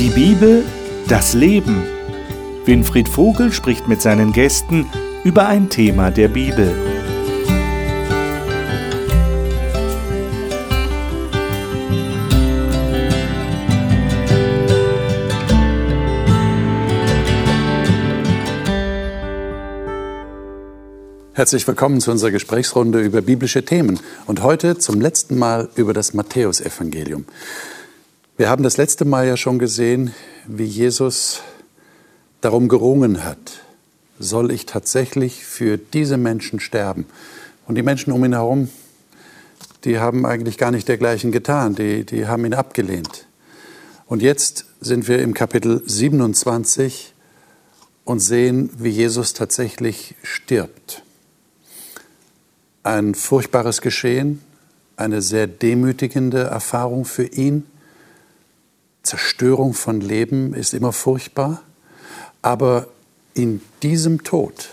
Die Bibel, das Leben. Winfried Vogel spricht mit seinen Gästen über ein Thema der Bibel. Herzlich willkommen zu unserer Gesprächsrunde über biblische Themen und heute zum letzten Mal über das Matthäusevangelium. Wir haben das letzte Mal ja schon gesehen, wie Jesus darum gerungen hat, soll ich tatsächlich für diese Menschen sterben? Und die Menschen um ihn herum, die haben eigentlich gar nicht dergleichen getan, die, die haben ihn abgelehnt. Und jetzt sind wir im Kapitel 27 und sehen, wie Jesus tatsächlich stirbt ein furchtbares Geschehen, eine sehr demütigende Erfahrung für ihn. Zerstörung von Leben ist immer furchtbar, aber in diesem Tod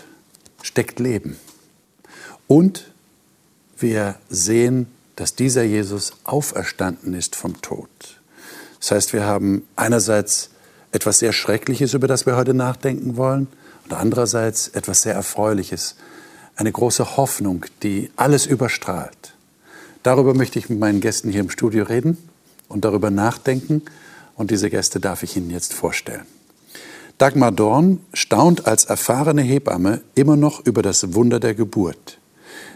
steckt Leben. Und wir sehen, dass dieser Jesus auferstanden ist vom Tod. Das heißt, wir haben einerseits etwas sehr Schreckliches, über das wir heute nachdenken wollen, und andererseits etwas sehr Erfreuliches, eine große Hoffnung, die alles überstrahlt. Darüber möchte ich mit meinen Gästen hier im Studio reden und darüber nachdenken. Und diese Gäste darf ich Ihnen jetzt vorstellen. Dagmar Dorn staunt als erfahrene Hebamme immer noch über das Wunder der Geburt.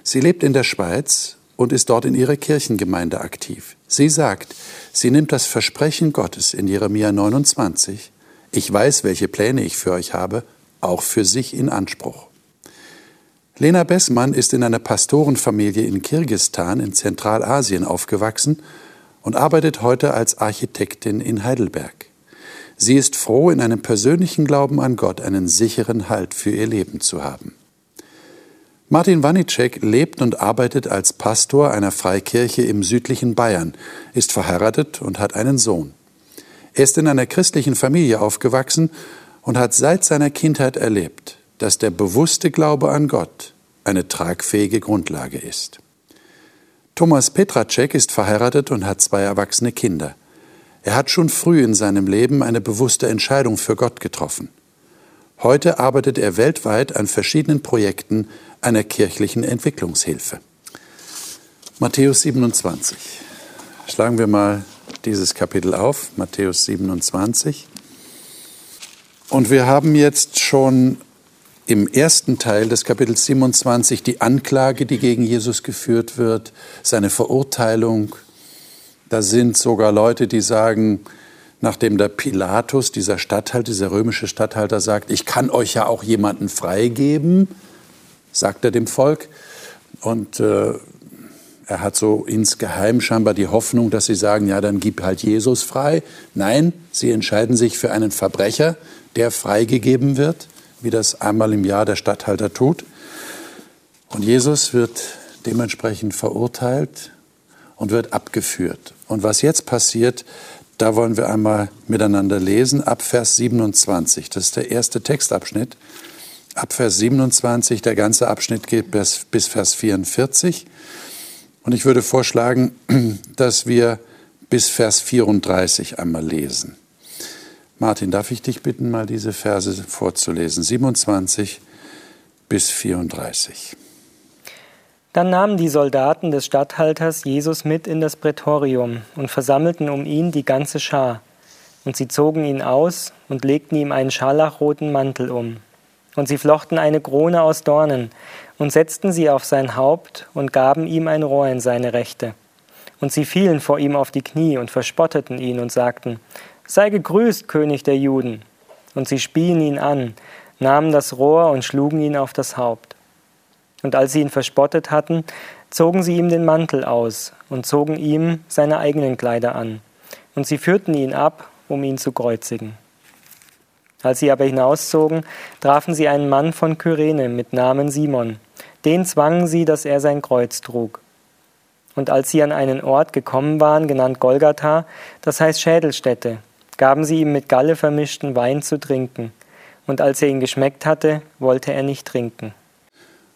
Sie lebt in der Schweiz und ist dort in ihrer Kirchengemeinde aktiv. Sie sagt, sie nimmt das Versprechen Gottes in Jeremia 29, ich weiß, welche Pläne ich für euch habe, auch für sich in Anspruch. Lena Bessmann ist in einer Pastorenfamilie in Kirgistan in Zentralasien aufgewachsen und arbeitet heute als Architektin in Heidelberg. Sie ist froh, in einem persönlichen Glauben an Gott einen sicheren Halt für ihr Leben zu haben. Martin Wanicek lebt und arbeitet als Pastor einer Freikirche im südlichen Bayern, ist verheiratet und hat einen Sohn. Er ist in einer christlichen Familie aufgewachsen und hat seit seiner Kindheit erlebt, dass der bewusste Glaube an Gott eine tragfähige Grundlage ist. Thomas Petracek ist verheiratet und hat zwei erwachsene Kinder. Er hat schon früh in seinem Leben eine bewusste Entscheidung für Gott getroffen. Heute arbeitet er weltweit an verschiedenen Projekten einer kirchlichen Entwicklungshilfe. Matthäus 27. Schlagen wir mal dieses Kapitel auf, Matthäus 27. Und wir haben jetzt schon im ersten Teil des Kapitels 27 die Anklage, die gegen Jesus geführt wird, seine Verurteilung. Da sind sogar Leute, die sagen, nachdem der Pilatus, dieser Statthalter, dieser römische Statthalter sagt, ich kann euch ja auch jemanden freigeben, sagt er dem Volk. Und äh, er hat so insgeheim scheinbar die Hoffnung, dass sie sagen, ja, dann gib halt Jesus frei. Nein, sie entscheiden sich für einen Verbrecher, der freigegeben wird wie das einmal im Jahr der Statthalter tut. Und Jesus wird dementsprechend verurteilt und wird abgeführt. Und was jetzt passiert, da wollen wir einmal miteinander lesen, ab Vers 27. Das ist der erste Textabschnitt. Ab Vers 27, der ganze Abschnitt geht bis, bis Vers 44. Und ich würde vorschlagen, dass wir bis Vers 34 einmal lesen. Martin, darf ich dich bitten, mal diese Verse vorzulesen? 27 bis 34. Dann nahmen die Soldaten des Statthalters Jesus mit in das Prätorium und versammelten um ihn die ganze Schar. Und sie zogen ihn aus und legten ihm einen scharlachroten Mantel um. Und sie flochten eine Krone aus Dornen und setzten sie auf sein Haupt und gaben ihm ein Rohr in seine Rechte. Und sie fielen vor ihm auf die Knie und verspotteten ihn und sagten, Sei gegrüßt, König der Juden. Und sie spien ihn an, nahmen das Rohr und schlugen ihn auf das Haupt. Und als sie ihn verspottet hatten, zogen sie ihm den Mantel aus und zogen ihm seine eigenen Kleider an. Und sie führten ihn ab, um ihn zu kreuzigen. Als sie aber hinauszogen, trafen sie einen Mann von Kyrene mit Namen Simon. Den zwangen sie, dass er sein Kreuz trug. Und als sie an einen Ort gekommen waren, genannt Golgatha, das heißt Schädelstätte, gaben sie ihm mit Galle vermischten Wein zu trinken. Und als er ihn geschmeckt hatte, wollte er nicht trinken.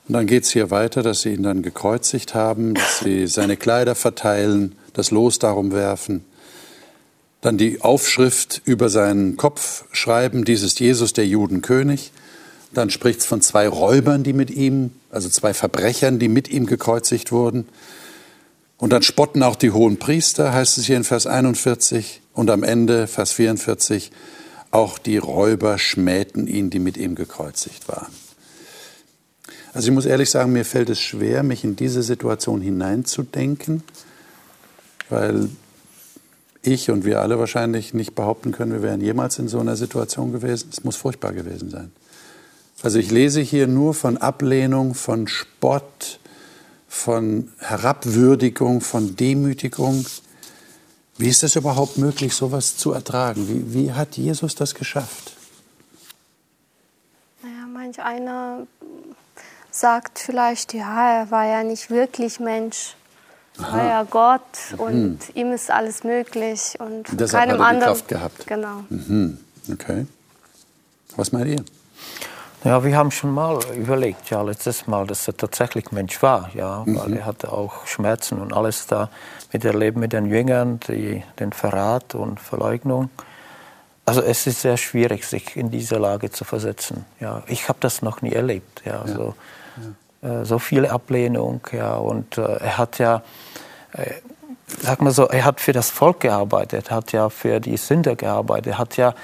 Und dann geht es hier weiter, dass sie ihn dann gekreuzigt haben, dass sie seine Kleider verteilen, das Los darum werfen. Dann die Aufschrift über seinen Kopf schreiben, dies ist Jesus, der Judenkönig. Dann spricht es von zwei Räubern, die mit ihm, also zwei Verbrechern, die mit ihm gekreuzigt wurden. Und dann spotten auch die hohen Priester, heißt es hier in Vers 41. Und am Ende, Vers 44, auch die Räuber schmähten ihn, die mit ihm gekreuzigt waren. Also ich muss ehrlich sagen, mir fällt es schwer, mich in diese Situation hineinzudenken, weil ich und wir alle wahrscheinlich nicht behaupten können, wir wären jemals in so einer Situation gewesen. Es muss furchtbar gewesen sein. Also ich lese hier nur von Ablehnung, von Spott, von Herabwürdigung, von Demütigung. Wie ist es überhaupt möglich, sowas zu ertragen? Wie, wie hat Jesus das geschafft? Naja, manch einer sagt vielleicht, ja, er war ja nicht wirklich Mensch. Er war ja Gott mhm. und ihm ist alles möglich und von Deshalb keinem hat er die anderen. Kraft gehabt. Genau. Mhm. Okay. Was meint ihr? Ja, wir haben schon mal überlegt, ja, letztes Mal, dass er tatsächlich Mensch war, ja, mhm. weil er hatte auch Schmerzen und alles da miterlebt mit den Jüngern, die, den Verrat und Verleugnung. Also es ist sehr schwierig, sich in diese Lage zu versetzen. Ja, ich habe das noch nie erlebt. Ja, ja. So, ja. Äh, so viele Ablehnung. Ja, und äh, er hat ja, äh, sag mal so, er hat für das Volk gearbeitet, hat ja für die Sünder gearbeitet, hat ja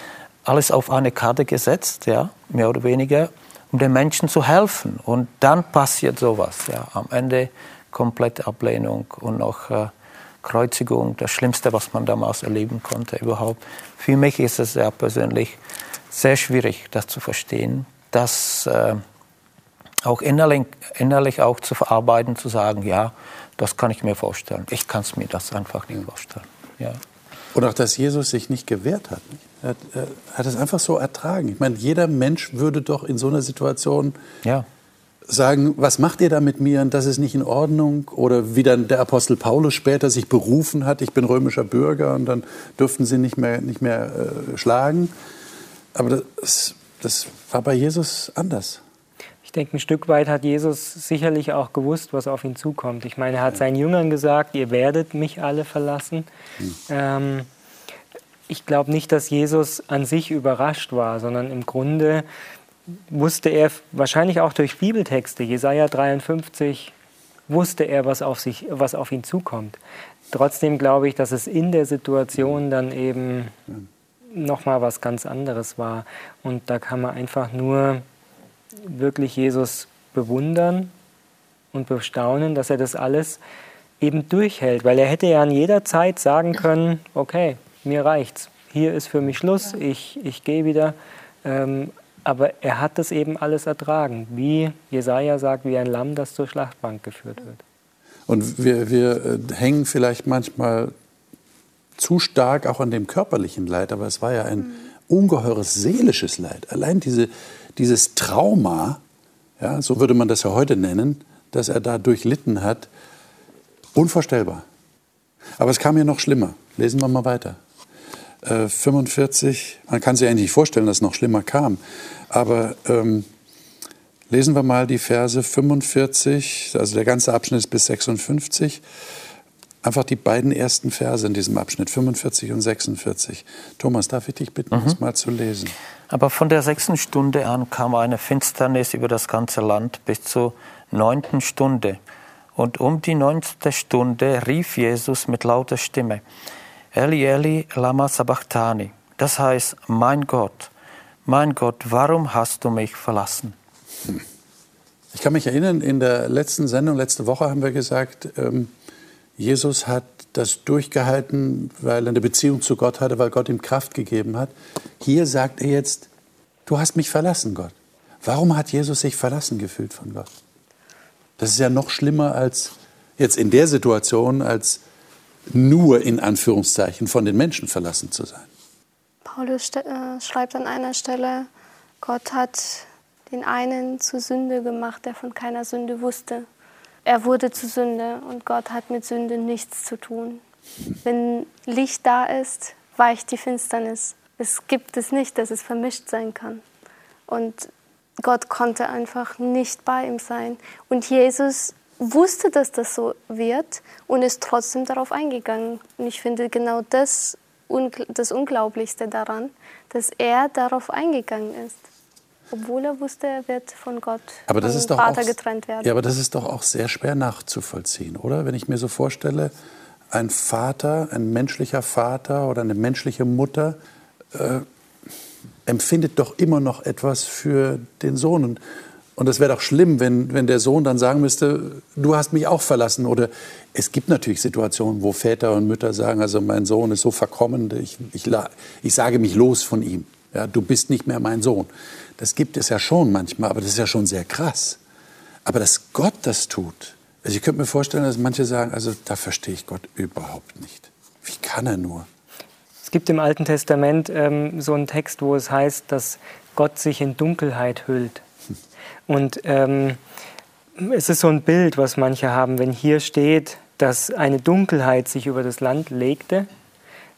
alles auf eine Karte gesetzt, ja, mehr oder weniger, um den Menschen zu helfen. Und dann passiert sowas. Ja. Am Ende komplette Ablehnung und noch äh, Kreuzigung, das Schlimmste, was man damals erleben konnte überhaupt. Für mich ist es ja persönlich sehr schwierig, das zu verstehen, das äh, auch innerlich, innerlich auch zu verarbeiten, zu sagen, ja, das kann ich mir vorstellen. Ich kann es mir das einfach nicht vorstellen. Ja. Und auch, dass Jesus sich nicht gewehrt hat. Er hat, er hat es einfach so ertragen. Ich meine, jeder Mensch würde doch in so einer Situation ja. Sagen, was macht ihr da mit mir und das ist nicht in Ordnung? Oder wie dann der Apostel Paulus später sich berufen hat, ich bin römischer Bürger und dann durften sie nicht mehr, nicht mehr äh, schlagen. Aber das, das war bei Jesus anders. Ich denke, ein Stück weit hat Jesus sicherlich auch gewusst, was auf ihn zukommt. Ich meine, er hat seinen Jüngern gesagt, ihr werdet mich alle verlassen. Hm. Ähm, ich glaube nicht, dass Jesus an sich überrascht war, sondern im Grunde wusste er wahrscheinlich auch durch Bibeltexte, Jesaja 53, wusste er, was auf, sich, was auf ihn zukommt. Trotzdem glaube ich, dass es in der Situation dann eben nochmal was ganz anderes war. Und da kann man einfach nur wirklich Jesus bewundern und bestaunen, dass er das alles eben durchhält, weil er hätte ja an jeder Zeit sagen können, okay, mir reicht's. Hier ist für mich Schluss, ich, ich gehe wieder. Ähm, aber er hat das eben alles ertragen, wie Jesaja sagt, wie ein Lamm, das zur Schlachtbank geführt wird. Und wir, wir äh, hängen vielleicht manchmal zu stark auch an dem körperlichen Leid, aber es war ja ein mhm. ungeheures seelisches Leid. Allein diese, dieses Trauma, ja, so würde man das ja heute nennen, das er da durchlitten hat, unvorstellbar. Aber es kam ja noch schlimmer. Lesen wir mal weiter. 45, äh, man kann sich eigentlich nicht vorstellen, dass es noch schlimmer kam. Aber ähm, lesen wir mal die Verse 45, also der ganze Abschnitt ist bis 56. Einfach die beiden ersten Verse in diesem Abschnitt, 45 und 46. Thomas, darf ich dich bitten, mhm. das mal zu lesen? Aber von der sechsten Stunde an kam eine Finsternis über das ganze Land bis zur neunten Stunde. Und um die neunte Stunde rief Jesus mit lauter Stimme, Eli Eli lama sabachthani. Das heißt, mein Gott, mein Gott, warum hast du mich verlassen? Ich kann mich erinnern, in der letzten Sendung, letzte Woche haben wir gesagt, ähm, Jesus hat das durchgehalten, weil er eine Beziehung zu Gott hatte, weil Gott ihm Kraft gegeben hat. Hier sagt er jetzt, du hast mich verlassen, Gott. Warum hat Jesus sich verlassen gefühlt von Gott? Das ist ja noch schlimmer als jetzt in der Situation, als nur in Anführungszeichen von den Menschen verlassen zu sein. Paulus äh, schreibt an einer Stelle, Gott hat den einen zur Sünde gemacht, der von keiner Sünde wusste. Er wurde zu Sünde und Gott hat mit Sünde nichts zu tun. Wenn Licht da ist, weicht die Finsternis. Es gibt es nicht, dass es vermischt sein kann. Und Gott konnte einfach nicht bei ihm sein. Und Jesus wusste, dass das so wird und ist trotzdem darauf eingegangen. Und ich finde, genau das das Unglaublichste daran, dass er darauf eingegangen ist. Obwohl er wusste, er wird von Gott aber das ist doch Vater auch, getrennt werden. Ja, aber das ist doch auch sehr schwer nachzuvollziehen, oder? Wenn ich mir so vorstelle, ein Vater, ein menschlicher Vater oder eine menschliche Mutter äh, empfindet doch immer noch etwas für den Sohn. Und, und es wäre doch schlimm, wenn, wenn der Sohn dann sagen müsste, du hast mich auch verlassen. Oder es gibt natürlich Situationen, wo Väter und Mütter sagen, also mein Sohn ist so verkommen, ich, ich, ich sage mich los von ihm. Ja, du bist nicht mehr mein Sohn. Das gibt es ja schon manchmal, aber das ist ja schon sehr krass. Aber dass Gott das tut, also ich könnte mir vorstellen, dass manche sagen, also da verstehe ich Gott überhaupt nicht. Wie kann er nur? Es gibt im Alten Testament ähm, so einen Text, wo es heißt, dass Gott sich in Dunkelheit hüllt. Und ähm, es ist so ein Bild, was manche haben, wenn hier steht, dass eine Dunkelheit sich über das Land legte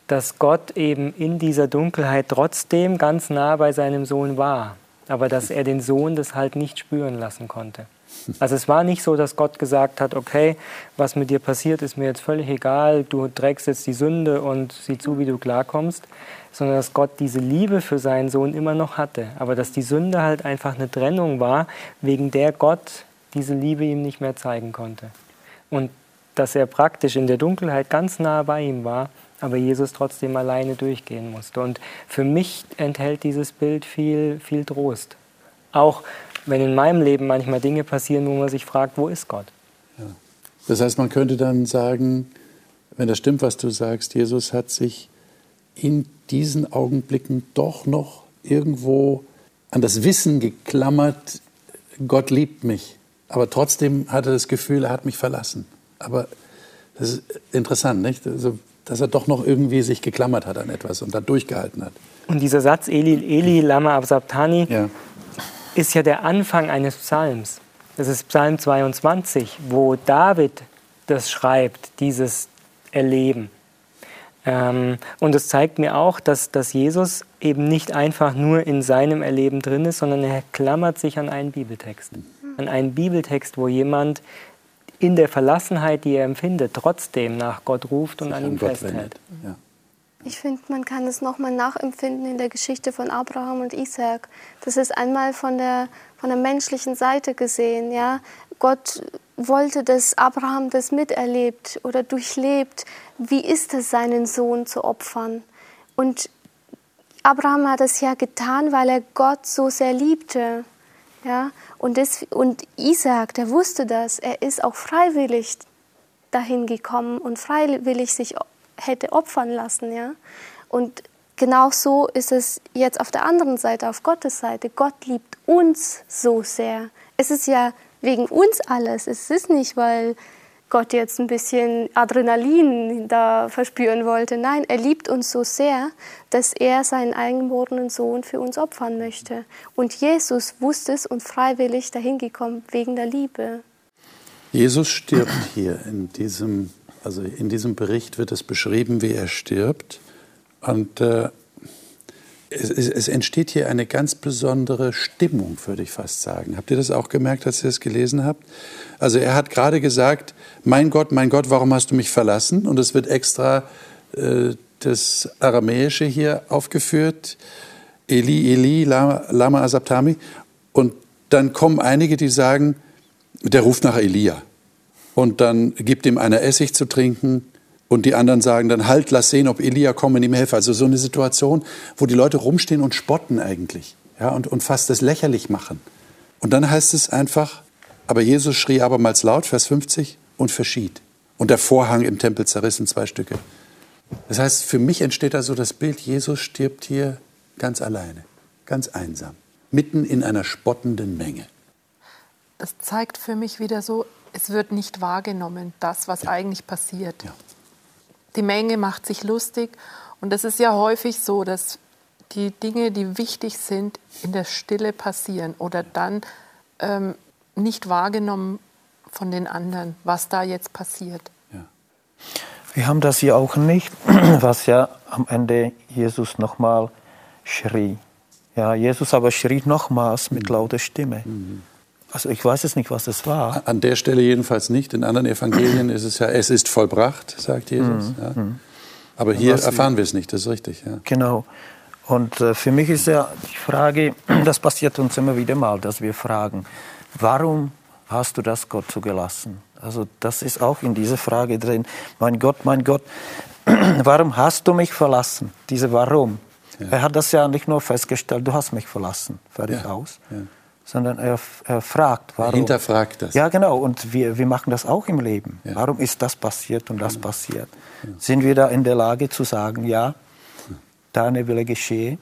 dass Gott eben in dieser Dunkelheit trotzdem ganz nah bei seinem Sohn war, aber dass er den Sohn das halt nicht spüren lassen konnte. Also es war nicht so, dass Gott gesagt hat, okay, was mit dir passiert, ist mir jetzt völlig egal, du trägst jetzt die Sünde und sieh zu, wie du klarkommst, sondern dass Gott diese Liebe für seinen Sohn immer noch hatte, aber dass die Sünde halt einfach eine Trennung war, wegen der Gott diese Liebe ihm nicht mehr zeigen konnte. Und dass er praktisch in der Dunkelheit ganz nah bei ihm war aber Jesus trotzdem alleine durchgehen musste. Und für mich enthält dieses Bild viel, viel Trost. Auch wenn in meinem Leben manchmal Dinge passieren, wo man sich fragt, wo ist Gott? Ja. Das heißt, man könnte dann sagen, wenn das stimmt, was du sagst, Jesus hat sich in diesen Augenblicken doch noch irgendwo an das Wissen geklammert, Gott liebt mich. Aber trotzdem hat er das Gefühl, er hat mich verlassen. Aber das ist interessant, nicht? Also dass er doch noch irgendwie sich geklammert hat an etwas und da durchgehalten hat. Und dieser Satz, Eli, Eli, lama absabtani, ja. Ist ja der Anfang eines Psalms. Das ist Psalm 22, wo David das schreibt, dieses Erleben. Ähm, und es zeigt mir auch, dass, dass Jesus eben nicht einfach nur in seinem Erleben drin ist, sondern er klammert sich an einen Bibeltext. An einen Bibeltext, wo jemand in der Verlassenheit, die er empfindet, trotzdem nach Gott ruft und an ihm festhält. Ja. Ich finde, man kann es nochmal nachempfinden in der Geschichte von Abraham und Isaac. Das ist einmal von der, von der menschlichen Seite gesehen. Ja? Gott wollte, dass Abraham das miterlebt oder durchlebt. Wie ist es, seinen Sohn zu opfern? Und Abraham hat es ja getan, weil er Gott so sehr liebte. Ja? Und, das, und Isaac, der wusste das, er ist auch freiwillig dahin gekommen und freiwillig sich hätte opfern lassen. Ja? Und genau so ist es jetzt auf der anderen Seite, auf Gottes Seite. Gott liebt uns so sehr. Es ist ja wegen uns alles. Es ist nicht, weil Gott jetzt ein bisschen Adrenalin da verspüren wollte. Nein, er liebt uns so sehr, dass er seinen eingeborenen Sohn für uns opfern möchte. Und Jesus wusste es und freiwillig dahin gekommen wegen der Liebe. Jesus stirbt hier in diesem, also in diesem Bericht wird es beschrieben, wie er stirbt. Und äh, es, es, entsteht hier eine ganz besondere Stimmung, würde ich fast sagen. Habt ihr das auch gemerkt, als ihr das gelesen habt? Also er hat gerade gesagt, mein Gott, mein Gott, warum hast du mich verlassen? Und es wird extra äh, das Aramäische hier aufgeführt, Eli, Eli, Lama, Lama Asabtami. Und dann kommen einige, die sagen, der ruft nach Elia. Und dann gibt ihm einer Essig zu trinken und die anderen sagen dann, halt, lass sehen, ob Elia kommt und ihm helfe. Also so eine Situation, wo die Leute rumstehen und spotten eigentlich ja, und, und fast das lächerlich machen. Und dann heißt es einfach, aber Jesus schrie abermals laut, Vers 50, und verschied. Und der Vorhang im Tempel zerriss in zwei Stücke. Das heißt, für mich entsteht da so das Bild, Jesus stirbt hier ganz alleine, ganz einsam, mitten in einer spottenden Menge. Das zeigt für mich wieder so, es wird nicht wahrgenommen, das, was ja. eigentlich passiert. Ja die Menge macht sich lustig. Und es ist ja häufig so, dass die Dinge, die wichtig sind, in der Stille passieren oder dann ähm, nicht wahrgenommen von den anderen, was da jetzt passiert. Ja. Wir haben das hier auch nicht, was ja am Ende Jesus nochmal schrie. Ja, Jesus aber schrie nochmals mit mhm. lauter Stimme. Mhm. Also ich weiß es nicht, was das war. An der Stelle jedenfalls nicht. In anderen Evangelien ist es ja, es ist vollbracht, sagt Jesus. Mhm. Ja. Mhm. Aber hier erfahren wir es nicht, das ist richtig. Ja. Genau. Und äh, für mich ist ja die Frage, das passiert uns immer wieder mal, dass wir fragen, warum hast du das Gott zugelassen? Also das ist auch in dieser Frage drin. Mein Gott, mein Gott, warum hast du mich verlassen? Diese Warum. Ja. Er hat das ja nicht nur festgestellt, du hast mich verlassen, fertig ja. aus. Ja. Sondern er, er, fragt, warum. Er hinterfragt das. Ja, genau. Und wir, wir machen das auch im Leben. Warum ist das passiert und das passiert? Sind wir da in der Lage zu sagen, ja, deine Wille geschehe,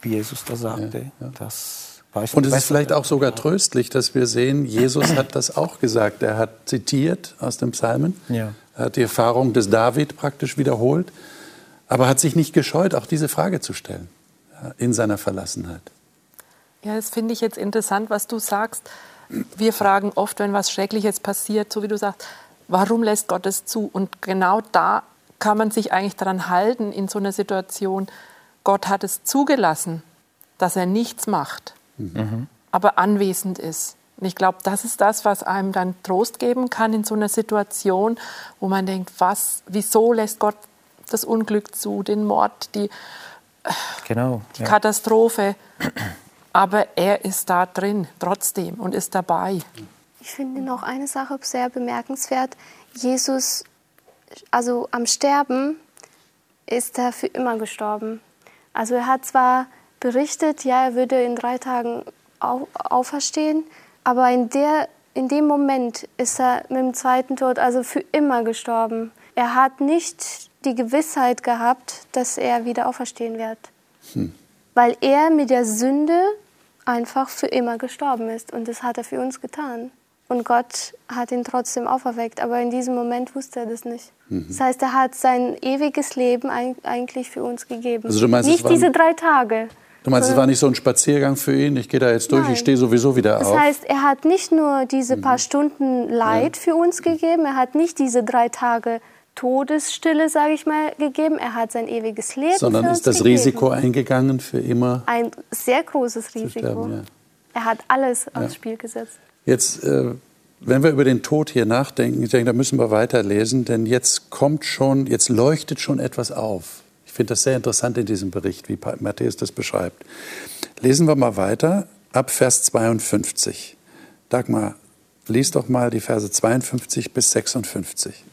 wie Jesus da sagte? Das und es ist vielleicht auch sogar tröstlich, dass wir sehen, Jesus hat das auch gesagt. Er hat zitiert aus dem Psalmen, ja. er hat die Erfahrung des David praktisch wiederholt, aber hat sich nicht gescheut, auch diese Frage zu stellen in seiner Verlassenheit. Ja, das finde ich jetzt interessant, was du sagst. Wir fragen oft, wenn was Schreckliches passiert, so wie du sagst, warum lässt Gott es zu? Und genau da kann man sich eigentlich daran halten in so einer Situation. Gott hat es zugelassen, dass er nichts macht mhm. aber anwesend ist. Und ich glaube, das ist das, was einem dann Trost geben kann in so einer Situation, wo man denkt, was, wieso lässt Gott das Unglück zu, den Mord, die, genau, die ja. Katastrophe. Aber er ist da drin trotzdem und ist dabei. Ich finde noch eine Sache sehr bemerkenswert. Jesus, also am Sterben, ist er für immer gestorben. Also er hat zwar berichtet, ja, er würde in drei Tagen au auferstehen, aber in, der, in dem Moment ist er mit dem zweiten Tod also für immer gestorben. Er hat nicht die Gewissheit gehabt, dass er wieder auferstehen wird, hm. weil er mit der Sünde einfach für immer gestorben ist und das hat er für uns getan. Und Gott hat ihn trotzdem auferweckt, aber in diesem Moment wusste er das nicht. Mhm. Das heißt, er hat sein ewiges Leben eigentlich für uns gegeben. Also du meinst, nicht diese drei Tage. Du meinst, es war nicht so ein Spaziergang für ihn? Ich gehe da jetzt durch, Nein. ich stehe sowieso wieder das auf. Das heißt, er hat nicht nur diese paar mhm. Stunden Leid ja. für uns gegeben, er hat nicht diese drei Tage Todesstille, sage ich mal, gegeben. Er hat sein ewiges Leben Sondern ist das gegeben. Risiko eingegangen für immer? Ein sehr großes Risiko. Sterben, ja. Er hat alles ja. aufs Spiel gesetzt. Jetzt, äh, wenn wir über den Tod hier nachdenken, ich denke, da müssen wir weiterlesen, denn jetzt kommt schon, jetzt leuchtet schon etwas auf. Ich finde das sehr interessant in diesem Bericht, wie Matthäus das beschreibt. Lesen wir mal weiter ab Vers 52. Dagmar, lies doch mal die Verse 52 bis 56.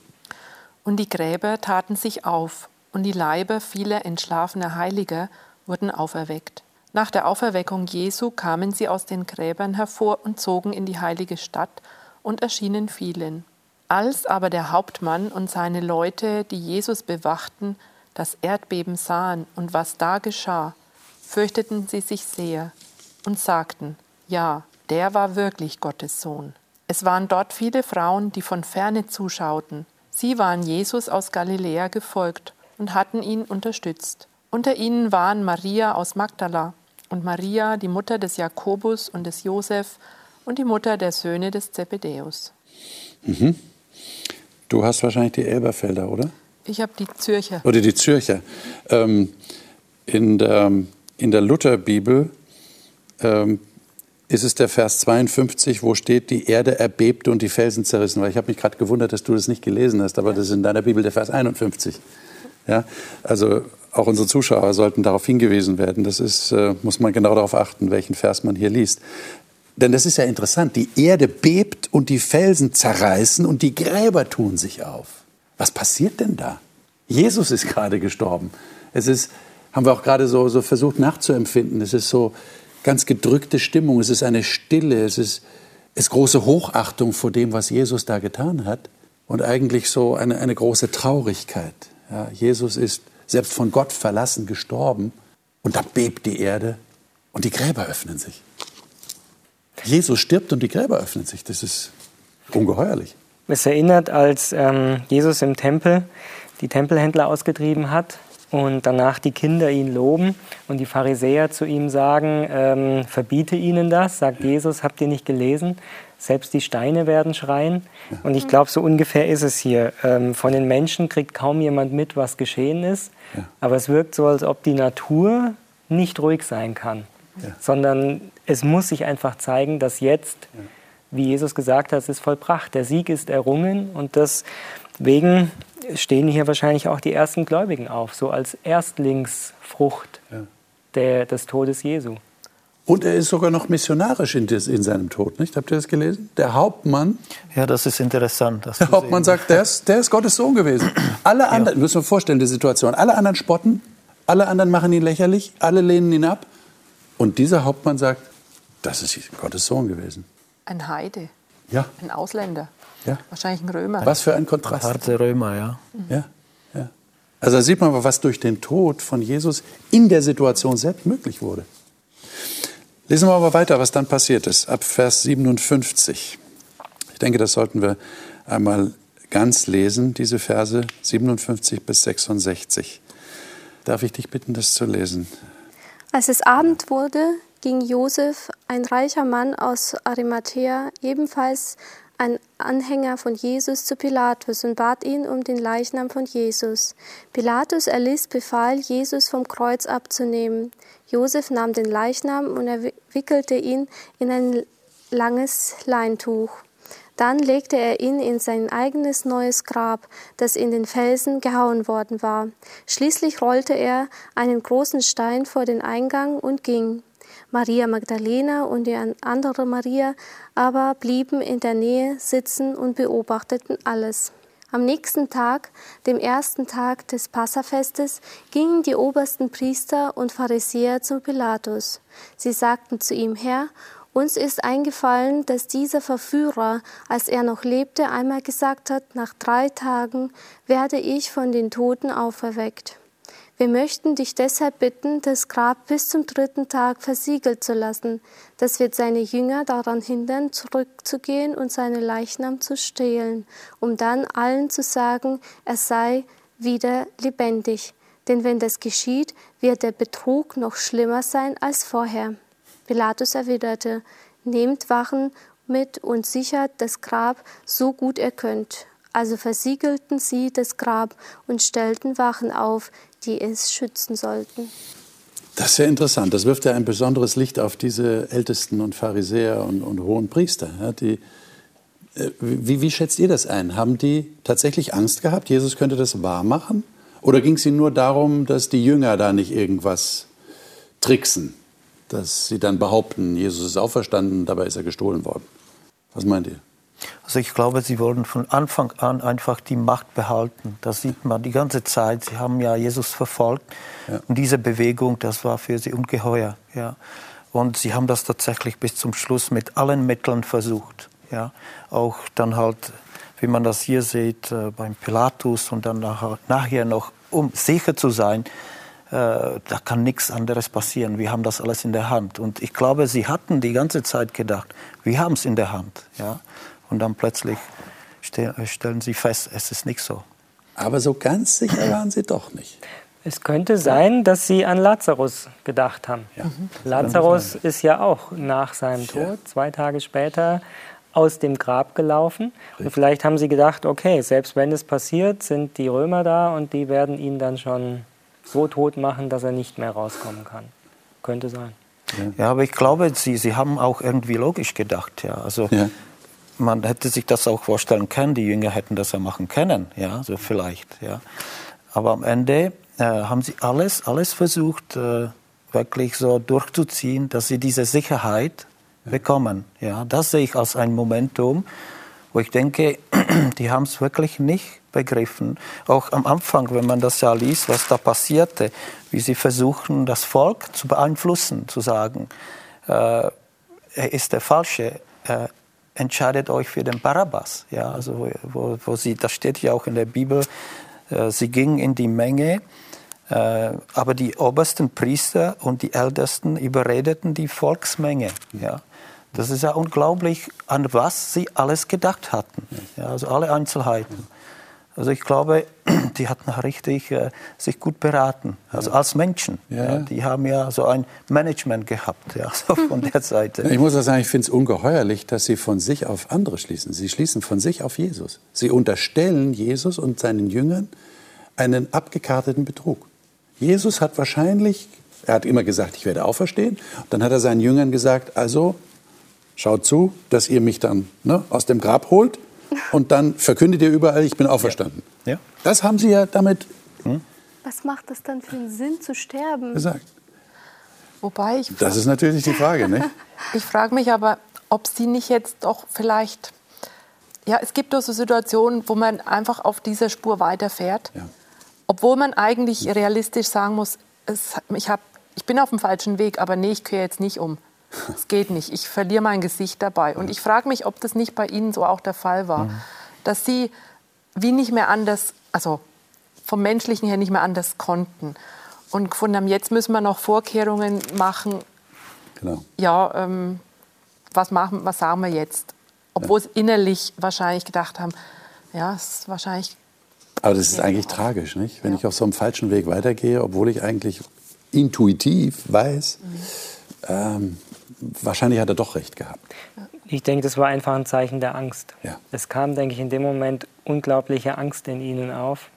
Und die Gräber taten sich auf, und die Leiber vieler entschlafener Heiliger wurden auferweckt. Nach der Auferweckung Jesu kamen sie aus den Gräbern hervor und zogen in die heilige Stadt und erschienen vielen. Als aber der Hauptmann und seine Leute, die Jesus bewachten, das Erdbeben sahen und was da geschah, fürchteten sie sich sehr und sagten, ja, der war wirklich Gottes Sohn. Es waren dort viele Frauen, die von ferne zuschauten. Sie waren Jesus aus Galiläa gefolgt und hatten ihn unterstützt. Unter ihnen waren Maria aus Magdala und Maria, die Mutter des Jakobus und des Josef und die Mutter der Söhne des Zebedäus. Mhm. Du hast wahrscheinlich die Elberfelder, oder? Ich habe die Zürcher. Oder die Zürcher. Ähm, in der, in der Lutherbibel ähm, ist es der Vers 52, wo steht, die Erde erbebte und die Felsen zerrissen. Weil ich habe mich gerade gewundert, dass du das nicht gelesen hast, aber das ist in deiner Bibel der Vers 51. Ja, also auch unsere Zuschauer sollten darauf hingewiesen werden. Das ist, äh, muss man genau darauf achten, welchen Vers man hier liest. Denn das ist ja interessant. Die Erde bebt und die Felsen zerreißen und die Gräber tun sich auf. Was passiert denn da? Jesus ist gerade gestorben. Es ist, haben wir auch gerade so, so versucht nachzuempfinden. Es ist so ganz gedrückte Stimmung. Es ist eine Stille. Es ist, ist große Hochachtung vor dem, was Jesus da getan hat. Und eigentlich so eine, eine große Traurigkeit. Ja, Jesus ist selbst von Gott verlassen gestorben. Und da bebt die Erde und die Gräber öffnen sich. Jesus stirbt und die Gräber öffnen sich. Das ist ungeheuerlich. Es erinnert, als ähm, Jesus im Tempel die Tempelhändler ausgetrieben hat und danach die Kinder ihn loben und die Pharisäer zu ihm sagen, ähm, verbiete ihnen das, sagt Jesus, habt ihr nicht gelesen? Selbst die Steine werden schreien. Und ich glaube, so ungefähr ist es hier. Ähm, von den Menschen kriegt kaum jemand mit, was geschehen ist. Ja. Aber es wirkt so, als ob die Natur nicht ruhig sein kann, ja. sondern es muss sich einfach zeigen, dass jetzt wie Jesus gesagt hat, es ist vollbracht. Der Sieg ist errungen und deswegen stehen hier wahrscheinlich auch die ersten Gläubigen auf, so als Erstlingsfrucht ja. der, des Todes Jesu. Und er ist sogar noch missionarisch in, des, in, seinem Tod, nicht? Habt ihr das gelesen? Der Hauptmann. Ja, das ist interessant. der Hauptmann sagt, der ist, der ist, Gottes Sohn gewesen. Alle anderen, ja. müssen wir vorstellen, die Situation. Alle anderen spotten, alle anderen machen ihn lächerlich, alle lehnen ihn ab. Und dieser Hauptmann sagt, das ist Gottes Sohn gewesen. Ein Heide. Ja. Ein Ausländer. Ja. Wahrscheinlich ein Römer. Was für ein Kontrast. Ein harte Römer, ja. ja. ja. Also da sieht man, was durch den Tod von Jesus in der Situation selbst möglich wurde. Lesen wir aber weiter, was dann passiert ist, ab Vers 57. Ich denke, das sollten wir einmal ganz lesen, diese Verse 57 bis 66. Darf ich dich bitten, das zu lesen? Als es Abend wurde, ging Josef, ein reicher Mann aus Arimathea, ebenfalls ein Anhänger von Jesus, zu Pilatus und bat ihn um den Leichnam von Jesus. Pilatus erließ Befehl, Jesus vom Kreuz abzunehmen. Josef nahm den Leichnam und er wickelte ihn in ein langes Leintuch. Dann legte er ihn in sein eigenes neues Grab, das in den Felsen gehauen worden war. Schließlich rollte er einen großen Stein vor den Eingang und ging. Maria Magdalena und die andere Maria aber blieben in der Nähe sitzen und beobachteten alles. Am nächsten Tag, dem ersten Tag des Passafestes, gingen die obersten Priester und Pharisäer zu Pilatus. Sie sagten zu ihm, Herr, uns ist eingefallen, dass dieser Verführer, als er noch lebte, einmal gesagt hat, nach drei Tagen werde ich von den Toten auferweckt. Wir möchten dich deshalb bitten, das Grab bis zum dritten Tag versiegelt zu lassen. Das wird seine Jünger daran hindern, zurückzugehen und seine Leichnam zu stehlen, um dann allen zu sagen, er sei wieder lebendig. Denn wenn das geschieht, wird der Betrug noch schlimmer sein als vorher. Pilatus erwiderte, Nehmt Wachen mit und sichert das Grab so gut ihr könnt. Also versiegelten sie das Grab und stellten Wachen auf, die es schützen sollten. Das ist ja interessant. Das wirft ja ein besonderes Licht auf diese Ältesten und Pharisäer und, und hohen Priester. Ja, die, äh, wie, wie, schätzt ihr das ein? Haben die tatsächlich Angst gehabt, Jesus könnte das wahr machen? Oder ging es ihnen nur darum, dass die Jünger da nicht irgendwas tricksen? Dass sie dann behaupten, Jesus ist auferstanden, dabei ist er gestohlen worden. Was meint ihr? Also ich glaube, sie wollten von Anfang an einfach die Macht behalten. Das sieht man die ganze Zeit. Sie haben ja Jesus verfolgt. Ja. Und diese Bewegung, das war für sie ungeheuer. Ja. Und sie haben das tatsächlich bis zum Schluss mit allen Mitteln versucht. Ja. Auch dann halt, wie man das hier sieht, äh, beim Pilatus und dann nachher noch, um sicher zu sein, äh, da kann nichts anderes passieren. Wir haben das alles in der Hand. Und ich glaube, sie hatten die ganze Zeit gedacht, wir haben es in der Hand. Ja. Und dann plötzlich stellen sie fest, es ist nicht so. Aber so ganz sicher waren sie doch nicht. Es könnte sein, dass sie an Lazarus gedacht haben. Ja. Mhm. Lazarus ist ja auch nach seinem Tod, zwei Tage später, aus dem Grab gelaufen. Richtig. Und vielleicht haben sie gedacht, okay, selbst wenn es passiert, sind die Römer da und die werden ihn dann schon so tot machen, dass er nicht mehr rauskommen kann. Könnte sein. Ja, ja aber ich glaube, sie, sie haben auch irgendwie logisch gedacht. Ja. Also ja man hätte sich das auch vorstellen können, die Jünger hätten das ja machen können, ja, so vielleicht, ja. Aber am Ende äh, haben sie alles, alles versucht, äh, wirklich so durchzuziehen, dass sie diese Sicherheit bekommen, ja. Das sehe ich als ein Momentum, wo ich denke, die haben es wirklich nicht begriffen. Auch am Anfang, wenn man das ja liest, was da passierte, wie sie versuchen, das Volk zu beeinflussen, zu sagen, äh, er ist der Falsche, äh, entscheidet euch für den Barabbas. Ja, also wo, wo sie, das steht ja auch in der Bibel, äh, sie gingen in die Menge, äh, aber die obersten Priester und die Ältesten überredeten die Volksmenge. Ja. Das ist ja unglaublich, an was sie alles gedacht hatten. Ja, also alle Einzelheiten. Also ich glaube, die hatten richtig äh, sich gut beraten, also als Menschen. Ja. Ja, die haben ja so ein Management gehabt, ja, so von der Seite. Ich muss auch sagen, ich finde es ungeheuerlich, dass sie von sich auf andere schließen. Sie schließen von sich auf Jesus. Sie unterstellen Jesus und seinen Jüngern einen abgekarteten Betrug. Jesus hat wahrscheinlich, er hat immer gesagt, ich werde auferstehen. Dann hat er seinen Jüngern gesagt, also schaut zu, dass ihr mich dann ne, aus dem Grab holt und dann verkündet ihr überall, ich bin auferstanden. Ja. Ja. Das haben Sie ja damit Was macht es dann für einen Sinn zu sterben? gesagt. Wobei ich, Das ist natürlich die Frage, ne? ich frage mich aber, ob sie nicht jetzt doch vielleicht. Ja, es gibt doch so Situationen, wo man einfach auf dieser Spur weiterfährt. Ja. Obwohl man eigentlich realistisch sagen muss, es, ich, hab, ich bin auf dem falschen Weg, aber nee, ich kehre jetzt nicht um. Es geht nicht. Ich verliere mein Gesicht dabei. Und ich frage mich, ob das nicht bei Ihnen so auch der Fall war. Dass Sie wie nicht mehr anders, also vom Menschlichen her nicht mehr anders konnten. Und gefunden haben, jetzt müssen wir noch Vorkehrungen machen. Genau. Ja, ähm, was, machen, was sagen wir jetzt? Obwohl es innerlich wahrscheinlich gedacht haben, ja, es ist wahrscheinlich Aber das ist eigentlich tragisch, nicht? Wenn ich auf so einem falschen Weg weitergehe, obwohl ich eigentlich intuitiv weiß, ähm, wahrscheinlich hat er doch recht gehabt. Ich denke, das war einfach ein Zeichen der Angst. Ja. Es kam, denke ich, in dem Moment unglaubliche Angst in ihnen auf.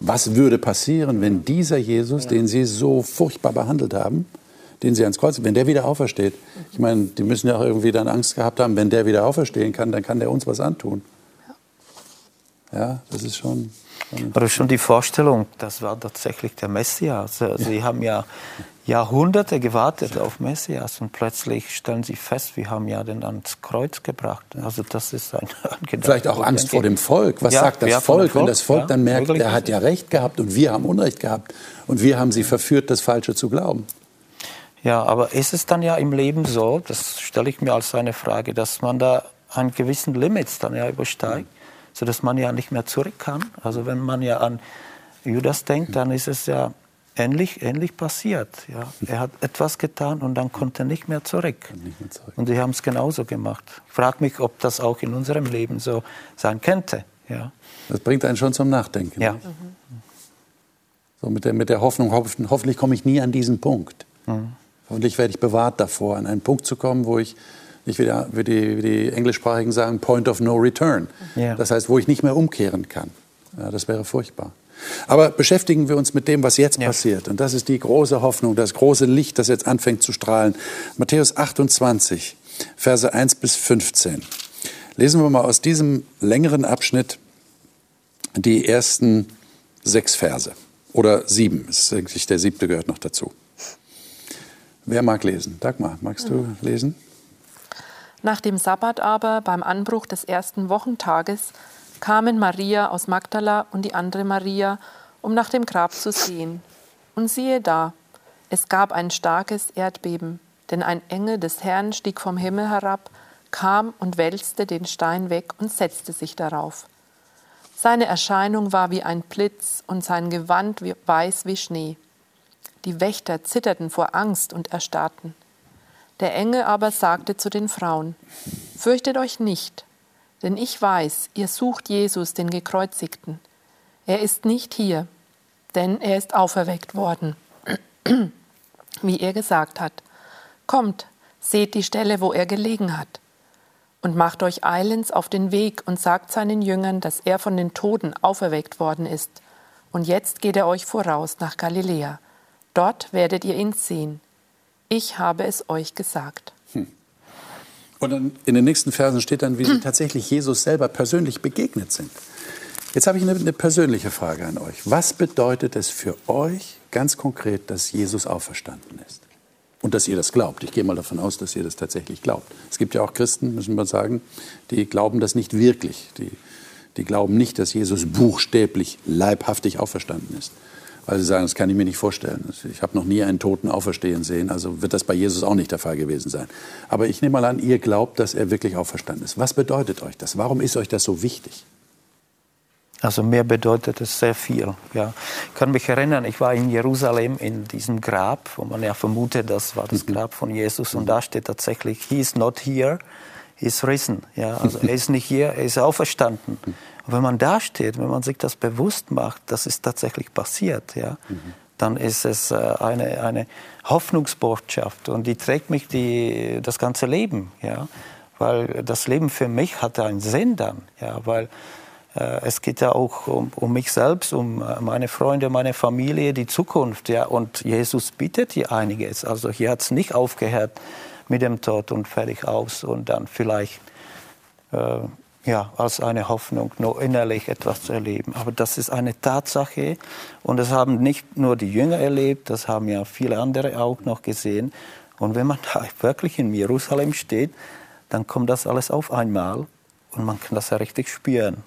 Was würde passieren, wenn dieser Jesus, den Sie so furchtbar behandelt haben, den Sie ans Kreuz, wenn der wieder aufersteht? Ich meine, die müssen ja auch irgendwie dann Angst gehabt haben, wenn der wieder auferstehen kann, dann kann der uns was antun. Ja, das ist schon. schon Aber schon die Vorstellung, das war tatsächlich der Messias. Also Sie haben ja Jahrhunderte gewartet auf Messias und plötzlich stellen Sie fest, wir haben ja den ans Kreuz gebracht. Also das ist ein, Vielleicht auch Angst vor dem Volk. Was Ja, sagt das dem Volk, wenn Volk, das Volk ja, dann merkt, er hat ja. Recht gehabt und wir haben Unrecht gehabt und wir haben sie verführt, das Falsche zu glauben? Ja, aber ist es dann ja im Leben so, das stelle ich mir als eine Frage, dass man da einen gewissen Limits dann ja übersteigt, sodass man ja nicht mehr zurück kann? Also wenn man ja an Judas denkt, dann ist es ja ähnlich, ähnlich passiert. Ja. Er hat etwas getan und dann konnte er nicht mehr zurück. Nicht mehr zurück. Und sie haben es genauso gemacht. Ich frage mich, ob das auch in unserem Leben so sein könnte. Ja. Das bringt einen schon zum Nachdenken. Ja. So mit der, mit der Hoffnung, hoff, hoffentlich komme ich nie an diesen Punkt. Mhm. Hoffentlich werde ich bewahrt davor, an einen Punkt zu kommen, wo ich nicht wieder, wie die, wie die Englischsprachigen sagen, Point of No Return. Ja. Das heißt, wo ich nicht mehr umkehren kann. Ja, das wäre furchtbar. Aber beschäftigen wir uns mit dem, was jetzt Ja. passiert. Und das ist die große Hoffnung, das große Licht, das jetzt anfängt zu strahlen. Matthäus 28, Verse 1 bis 15. Lesen wir mal aus diesem längeren Abschnitt die ersten sechs Verse. Oder sieben. Ist eigentlich der siebte gehört noch dazu. Wer mag lesen? Dagmar, magst du lesen? Nach dem Sabbat aber, beim Anbruch des ersten Wochentages, kamen Maria aus Magdala und die andere Maria, um nach dem Grab zu sehen. Und siehe da, es gab ein starkes Erdbeben, denn ein Engel des Herrn stieg vom Himmel herab, kam und wälzte den Stein weg und setzte sich darauf. Seine Erscheinung war wie ein Blitz und sein Gewand wie- weiß wie Schnee. Die Wächter zitterten vor Angst und erstarrten. Der Engel aber sagte zu den Frauen, Fürchtet euch nicht, denn ich weiß, ihr sucht Jesus, den Gekreuzigten. Er ist nicht hier, denn er ist auferweckt worden, wie er gesagt hat. Kommt, seht die Stelle, wo er gelegen hat. Und macht euch eilends auf den Weg und sagt seinen Jüngern, dass er von den Toten auferweckt worden ist. Und jetzt geht er euch voraus nach Galiläa. Dort werdet ihr ihn sehen. Ich habe es euch gesagt. Und dann in den nächsten Versen steht dann, wie sie tatsächlich Jesus selber persönlich begegnet sind. Jetzt habe ich eine, eine persönliche Frage an euch. Was bedeutet es für euch ganz konkret, dass Jesus auferstanden ist? Und dass ihr das glaubt. Ich gehe mal davon aus, dass ihr das tatsächlich glaubt. Es gibt ja auch Christen, müssen wir sagen, die glauben das nicht wirklich. Die, die glauben nicht, dass Jesus buchstäblich, leibhaftig auferstanden ist. Weil sie sagen, das kann ich mir nicht vorstellen. Ich habe noch nie einen Toten auferstehen sehen, also wird das bei Jesus auch nicht der Fall gewesen sein. Aber ich nehme mal an, ihr glaubt, dass er wirklich auferstanden ist. Was bedeutet euch das? Warum ist euch das so wichtig? Also mir bedeutet es sehr viel. Ja. Ich kann mich erinnern, ich war in Jerusalem in diesem Grab, wo man ja vermutet, das war das Grab von Jesus. Und da steht tatsächlich, he is not here, he is risen. Ja, also er ist nicht hier, er ist auferstanden. Und wenn man da steht, wenn man sich das bewusst macht, das ist tatsächlich passiert, ja, dann ist es äh, eine, eine Hoffnungsbotschaft und die trägt mich die, das ganze Leben. Ja. Weil das Leben für mich hat einen Sinn dann. Ja, weil äh, es geht ja auch um, um mich selbst, um äh, meine Freunde, meine Familie, die Zukunft. Ja. Und Jesus bietet hier einiges. Also hier hat es nicht aufgehört mit dem Tod und fertig aus und dann vielleicht äh, ja, als eine Hoffnung, nur innerlich etwas zu erleben. Aber das ist eine Tatsache und das haben nicht nur die Jünger erlebt, das haben ja viele andere auch noch gesehen. Und wenn man da wirklich in Jerusalem steht, dann kommt das alles auf einmal und man kann das ja richtig spüren.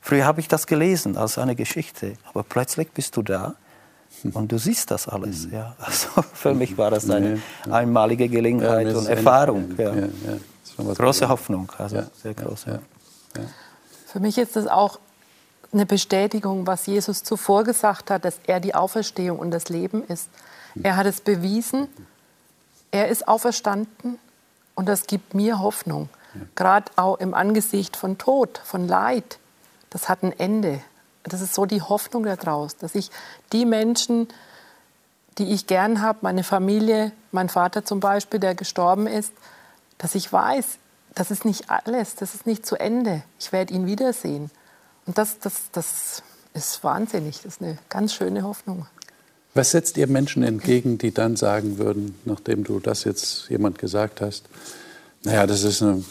Früher habe ich das gelesen als eine Geschichte, aber plötzlich bist du da und du siehst das alles. Mhm. Ja. Also für mich war das eine einmalige Gelegenheit ja, und Erfahrung. Ja. Ja, große Hoffnung, also sehr große. Für mich ist das auch eine Bestätigung, was Jesus zuvor gesagt hat, dass er die Auferstehung und das Leben ist. Er hat es bewiesen, er ist auferstanden und das gibt mir Hoffnung. Gerade auch im Angesicht von Tod, von Leid. Das hat ein Ende. Das ist so die Hoffnung daraus, dass ich die Menschen, die ich gern habe, meine Familie, mein Vater zum Beispiel, der gestorben ist, dass ich weiß, das ist nicht alles, das ist nicht zu Ende. Ich werde ihn wiedersehen. Und das, das, das ist wahnsinnig, das ist eine ganz schöne Hoffnung. Was setzt ihr Menschen entgegen, die dann sagen würden, nachdem du das jetzt jemand gesagt hast, naja, das ist eine,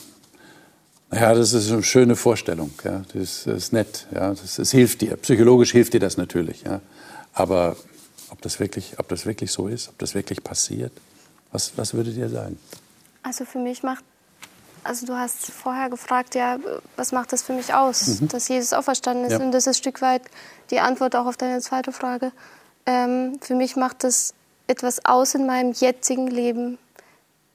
naja, das ist eine schöne Vorstellung, ja, das, das ist nett, ja, das, das, hilft dir, psychologisch hilft dir das natürlich, ja, aber ob das wirklich, ob das wirklich so ist, ob das wirklich passiert, was, was würdet ihr sagen? Also für mich macht also du hast vorher gefragt, ja, was macht das für mich aus, mhm. dass Jesus auferstanden ist? Ja. Und das ist ein Stück weit die Antwort auch auf deine zweite Frage. Ähm, für mich macht das etwas aus in meinem jetzigen Leben,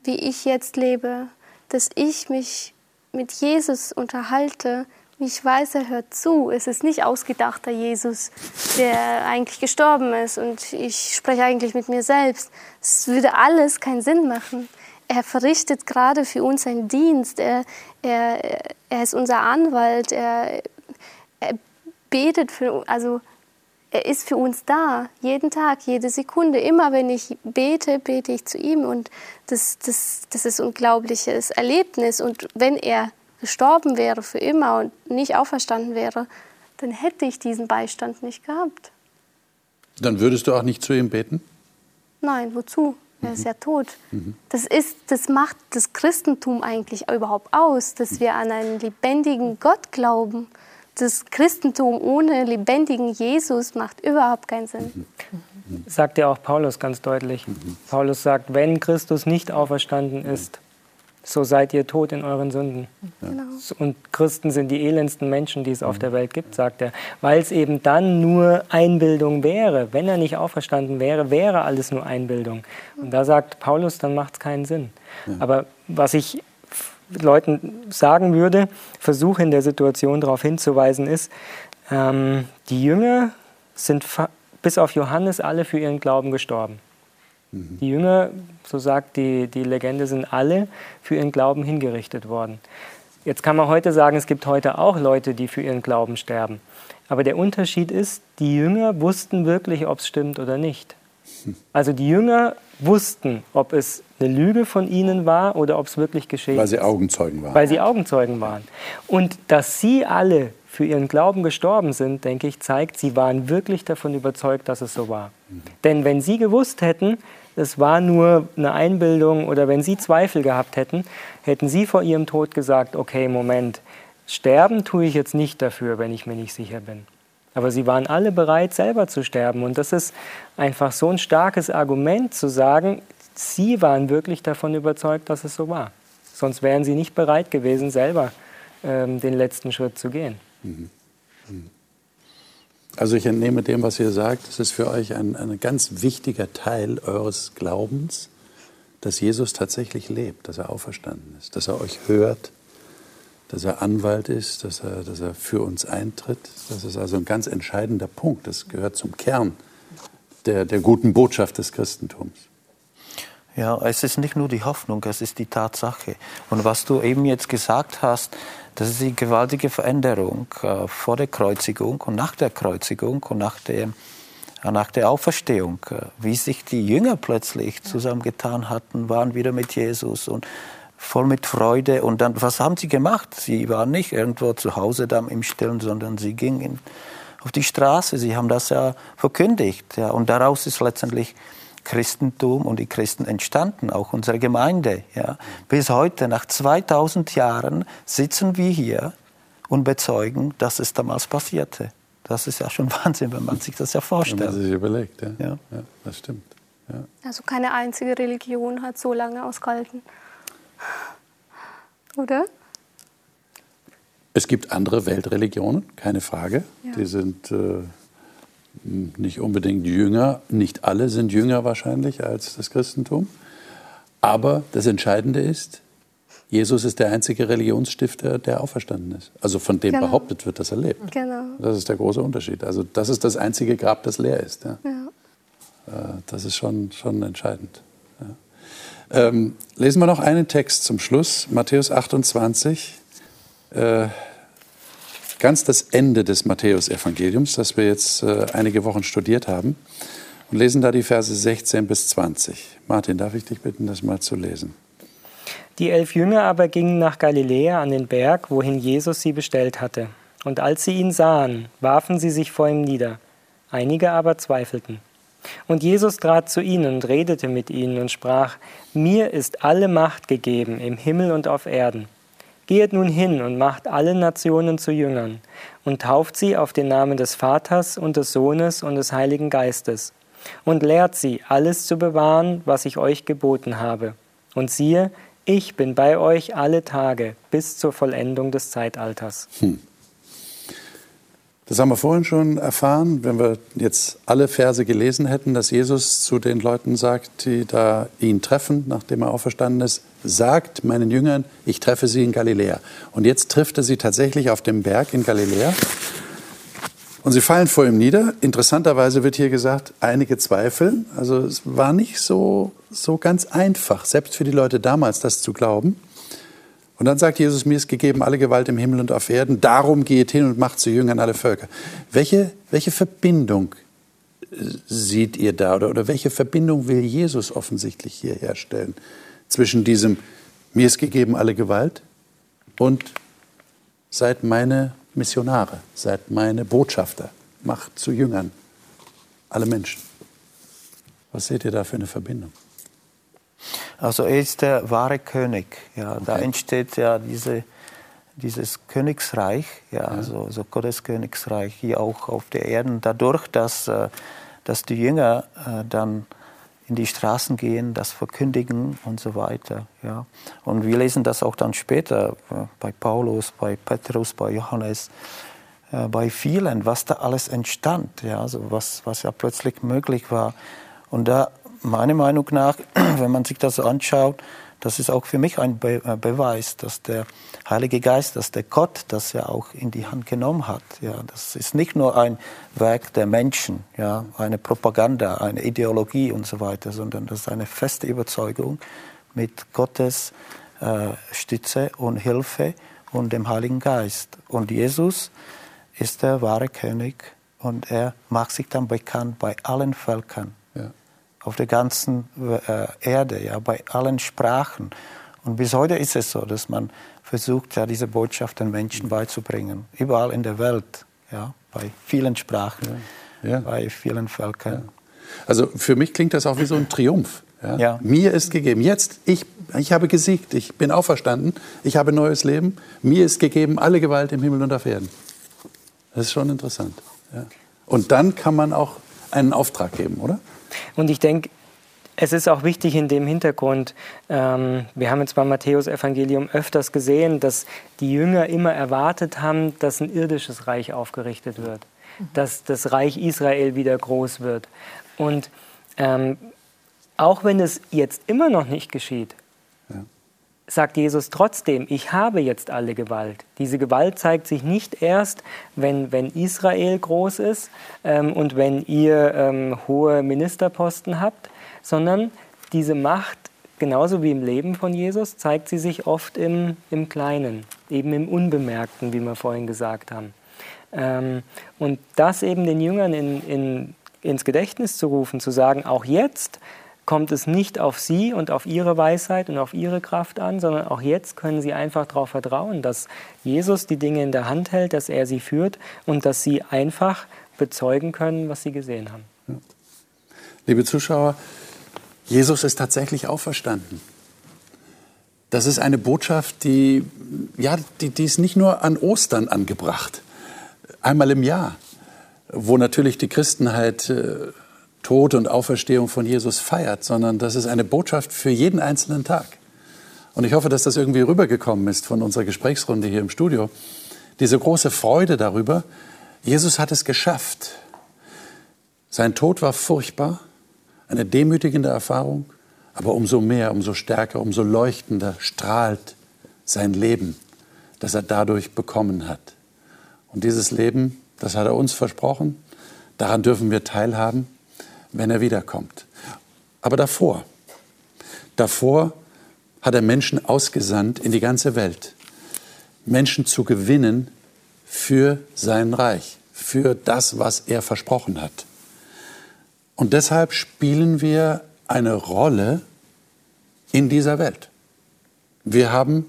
wie ich jetzt lebe, dass ich mich mit Jesus unterhalte, ich weiß, er hört zu. Es ist nicht ausgedachter Jesus, der eigentlich gestorben ist und ich spreche eigentlich mit mir selbst. Es würde alles keinen Sinn machen er verrichtet gerade für uns einen Dienst. Er, er, er ist unser Anwalt. Er, er betet für, also er ist für uns da, jeden Tag, jede Sekunde. Immer wenn ich bete, bete ich zu ihm und das, das, das ist ein unglaubliches Erlebnis. Und wenn er gestorben wäre für immer und nicht auferstanden wäre, dann hätte ich diesen Beistand nicht gehabt. Dann würdest du auch nicht zu ihm beten? Nein, wozu? Er ist ja tot. Das, ist, das macht das Christentum eigentlich überhaupt aus, dass wir an einen lebendigen Gott glauben. Das Christentum ohne lebendigen Jesus macht überhaupt keinen Sinn. Sagt ja auch Paulus ganz deutlich. Paulus sagt, wenn Christus nicht auferstanden ist, so seid ihr tot in euren Sünden. Genau. Und Christen sind die elendsten Menschen, die es auf der Welt gibt, sagt er. Weil es eben dann nur Einbildung wäre. Wenn er nicht auferstanden wäre, wäre alles nur Einbildung. Und da sagt Paulus, dann macht es keinen Sinn. Ja. Aber was ich Leuten sagen würde, versuche in der Situation darauf hinzuweisen, ist, ähm, die Jünger sind bis auf Johannes alle für ihren Glauben gestorben. Mhm. Die Jünger, so sagt die, die Legende, sind alle für ihren Glauben hingerichtet worden. Jetzt kann man heute sagen, es gibt heute auch Leute, die für ihren Glauben sterben. Aber der Unterschied ist, die Jünger wussten wirklich, ob es stimmt oder nicht. Also die Jünger wussten, ob es eine Lüge von ihnen war oder ob es wirklich geschehen ist. Weil sie Augenzeugen waren. Weil sie Augenzeugen waren. Und dass sie alle für ihren Glauben gestorben sind, denke ich, zeigt, sie waren wirklich davon überzeugt, dass es so war. Mhm. Denn wenn sie gewusst hätten, es war nur eine Einbildung oder wenn Sie Zweifel gehabt hätten, hätten Sie vor Ihrem Tod gesagt, okay, Moment, sterben tue ich jetzt nicht dafür, wenn ich mir nicht sicher bin. Aber sie waren alle bereit, selber zu sterben. Und das ist einfach so ein starkes Argument zu sagen, sie waren wirklich davon überzeugt, dass es so war. Sonst wären sie nicht bereit gewesen, selber ähm, den letzten Schritt zu gehen. Mhm. Also ich entnehme dem, was ihr sagt, es ist für euch ein, ein ganz wichtiger Teil eures Glaubens, dass Jesus tatsächlich lebt, dass er auferstanden ist, dass er euch hört, dass er Anwalt ist, dass er, dass er für uns eintritt. Das ist also ein ganz entscheidender Punkt. Das gehört zum Kern der, der guten Botschaft des Christentums. Ja, es ist nicht nur die Hoffnung, es ist die Tatsache. Und was du eben jetzt gesagt hast, das ist die gewaltige Veränderung äh, vor der Kreuzigung und nach der Kreuzigung und nach der, äh, nach der Auferstehung. Äh, wie sich die Jünger plötzlich zusammengetan hatten, waren wieder mit Jesus und voll mit Freude. Und dann, was haben sie gemacht? Sie waren nicht irgendwo zu Hause da im Stillen, sondern sie gingen auf die Straße. Sie haben das ja verkündigt. Ja. Und daraus ist letztendlich Christentum und die Christen entstanden, auch unsere Gemeinde. Ja. Bis heute, nach 2000 Jahren, sitzen wir hier und bezeugen, dass es damals passierte. Das ist ja schon Wahnsinn, wenn man sich das ja vorstellt. Wenn man sich überlegt, ja. ja. ja das stimmt. Ja. Also keine einzige Religion hat so lange ausgehalten. Oder? Es gibt andere Weltreligionen, keine Frage. Ja. Die sind äh, nicht unbedingt jünger, nicht alle sind jünger wahrscheinlich als das Christentum. Aber das Entscheidende ist, Jesus ist der einzige Religionsstifter, der auferstanden ist. Also von dem genau. behauptet wird, dass er lebt. Genau. Das ist der große Unterschied. Also das ist das einzige Grab, das leer ist. Ja. ja. Äh, das ist schon, schon entscheidend. Ähm, lesen wir noch einen Text zum Schluss, Matthäus 28, äh, ganz das Ende des Matthäusevangeliums, das wir jetzt äh, einige Wochen studiert haben, und lesen da die Verse 16 bis 20. Martin, darf ich dich bitten, das mal zu lesen? Die elf Jünger aber gingen nach Galiläa an den Berg, wohin Jesus sie bestellt hatte. Und als sie ihn sahen, warfen sie sich vor ihm nieder. Einige aber zweifelten. Und Jesus trat zu ihnen und redete mit ihnen und sprach, Mir ist alle Macht gegeben im Himmel und auf Erden. Gehet nun hin und macht alle Nationen zu Jüngern und tauft sie auf den Namen des Vaters und des Sohnes und des Heiligen Geistes und lehrt sie, alles zu bewahren, was ich euch geboten habe. Und siehe, ich bin bei euch alle Tage bis zur Vollendung des Zeitalters. Hm. Das haben wir vorhin schon erfahren, wenn wir jetzt alle Verse gelesen hätten, dass Jesus zu den Leuten sagt, die da ihn treffen, nachdem er auferstanden ist, sagt meinen Jüngern, ich treffe sie in Galiläa. Und jetzt trifft er sie tatsächlich auf dem Berg in Galiläa. Und sie fallen vor ihm nieder. Interessanterweise wird hier gesagt, einige zweifeln. Also es war nicht so, so ganz einfach, selbst für die Leute damals, das zu glauben. Und dann sagt Jesus, mir ist gegeben alle Gewalt im Himmel und auf Erden, darum geht hin und macht zu Jüngern alle Völker. Welche, welche Verbindung seht ihr da oder, oder welche Verbindung will Jesus offensichtlich hier herstellen zwischen diesem, mir ist gegeben alle Gewalt und seid meine Missionare, seid meine Botschafter, macht zu Jüngern alle Menschen. Was seht ihr da für eine Verbindung? Also er ist der wahre König. Ja, okay. Da entsteht ja diese, dieses Königsreich, ja, ja. Also, so Gottes Königsreich hier auch auf der Erde. Dadurch, dass, äh, dass die Jünger äh, dann in die Straßen gehen, das verkündigen und so weiter. Ja. Und wir lesen das auch dann später äh, bei Paulus, bei Petrus, bei Johannes, bei vielen, was da alles entstand, ja, also was, was ja plötzlich möglich war. Und da meiner Meinung nach, wenn man sich das so anschaut, das ist auch für mich ein Be äh, Beweis, dass der Heilige Geist, dass der Gott das ja auch in die Hand genommen hat. Ja, das ist nicht nur ein Werk der Menschen, ja, eine Propaganda, eine Ideologie und so weiter, sondern das ist eine feste Überzeugung mit Gottes äh, Stütze und Hilfe und dem Heiligen Geist. Und Jesus ist der wahre König und er macht sich dann bekannt bei allen Völkern auf der ganzen äh, Erde, ja, bei allen Sprachen. Und bis heute ist es so, dass man versucht, ja, diese Botschaft den Menschen beizubringen. Überall in der Welt, ja, bei vielen Sprachen, ja. Ja. bei vielen Völkern. Ja. Also für mich klingt das auch wie so ein Triumph. Ja? Mir ist gegeben. Jetzt, ich, ich habe gesiegt, ich bin auferstanden, ich habe neues Leben. Mir ist gegeben alle Gewalt im Himmel und auf Erden. Das ist schon interessant. Und dann kann man auch einen Auftrag geben, oder? Und ich denke, es ist auch wichtig in dem Hintergrund, ähm, wir haben jetzt beim Matthäus-Evangelium öfters gesehen, dass die Jünger immer erwartet haben, dass ein irdisches Reich aufgerichtet wird, mhm. dass das Reich Israel wieder groß wird. Und ähm, auch wenn es jetzt immer noch nicht geschieht, sagt Jesus trotzdem, ich habe jetzt alle Gewalt. Diese Gewalt zeigt sich nicht erst, wenn, wenn Israel groß ist ähm, und wenn ihr ähm, hohe Ministerposten habt, sondern diese Macht, genauso wie im Leben von Jesus, zeigt sie sich oft im, im Kleinen, eben im Unbemerkten, wie wir vorhin gesagt haben. Ähm, und das eben den Jüngern in, in, ins Gedächtnis zu rufen, zu sagen, auch jetzt kommt es nicht auf sie und auf ihre Weisheit und auf ihre Kraft an, sondern auch jetzt können sie einfach darauf vertrauen, dass Jesus die Dinge in der Hand hält, dass er sie führt und dass sie einfach bezeugen können, was sie gesehen haben. Liebe Zuschauer, Jesus ist tatsächlich auferstanden. das ist eine Botschaft, die, ja, die, die ist nicht nur an Ostern angebracht, einmal im Jahr, wo natürlich die Christenheit äh, Tod und Auferstehung von Jesus feiert, sondern das ist eine Botschaft für jeden einzelnen Tag. Und ich hoffe, dass das irgendwie rübergekommen ist von unserer Gesprächsrunde hier im Studio. Diese große Freude darüber, Jesus hat es geschafft. Sein Tod war furchtbar, eine demütigende Erfahrung, aber umso mehr, umso stärker, umso leuchtender strahlt sein Leben, das er dadurch bekommen hat. Und dieses Leben, das hat er uns versprochen, daran dürfen wir teilhaben, wenn er wiederkommt. Aber davor, davor hat er Menschen ausgesandt in die ganze Welt, Menschen zu gewinnen für sein Reich, für das, was er versprochen hat. Und deshalb spielen wir eine Rolle in dieser Welt. Wir haben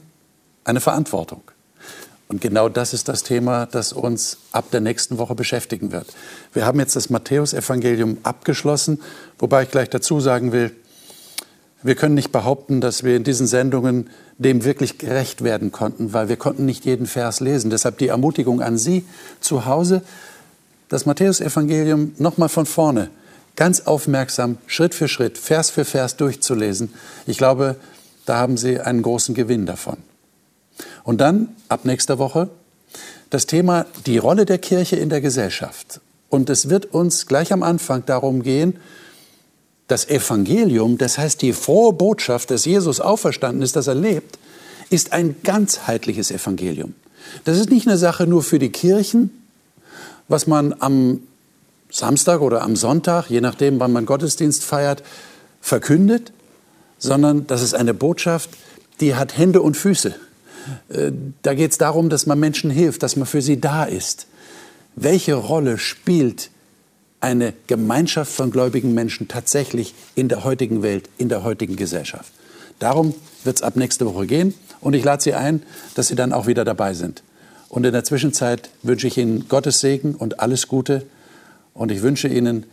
eine Verantwortung. Und genau das ist das Thema, das uns ab der nächsten Woche beschäftigen wird. Wir haben jetzt das Matthäusevangelium abgeschlossen, wobei ich gleich dazu sagen will, wir können nicht behaupten, dass wir in diesen Sendungen dem wirklich gerecht werden konnten, weil wir konnten nicht jeden Vers lesen. Deshalb die Ermutigung an Sie zu Hause, das Matthäusevangelium nochmal von vorne, ganz aufmerksam, Schritt für Schritt, Vers für Vers durchzulesen. Ich glaube, da haben Sie einen großen Gewinn davon. Und dann, ab nächster Woche, das Thema die Rolle der Kirche in der Gesellschaft. Und es wird uns gleich am Anfang darum gehen, das Evangelium, das heißt die frohe Botschaft, dass Jesus auferstanden ist, dass er lebt, ist ein ganzheitliches Evangelium. Das ist nicht eine Sache nur für die Kirchen, was man am Samstag oder am Sonntag, je nachdem, wann man Gottesdienst feiert, verkündet, sondern das ist eine Botschaft, die hat Hände und Füße. Äh, da geht es darum, dass man Menschen hilft, dass man für sie da ist. Welche Rolle spielt eine Gemeinschaft von gläubigen Menschen tatsächlich in der heutigen Welt, in der heutigen Gesellschaft. Darum wird es ab nächste Woche gehen und ich lade Sie ein, dass Sie dann auch wieder dabei sind. Und in der Zwischenzeit wünsche ich Ihnen Gottes Segen und alles Gute und ich wünsche Ihnen,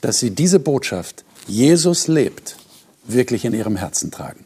dass Sie diese Botschaft, Jesus lebt, wirklich in Ihrem Herzen tragen.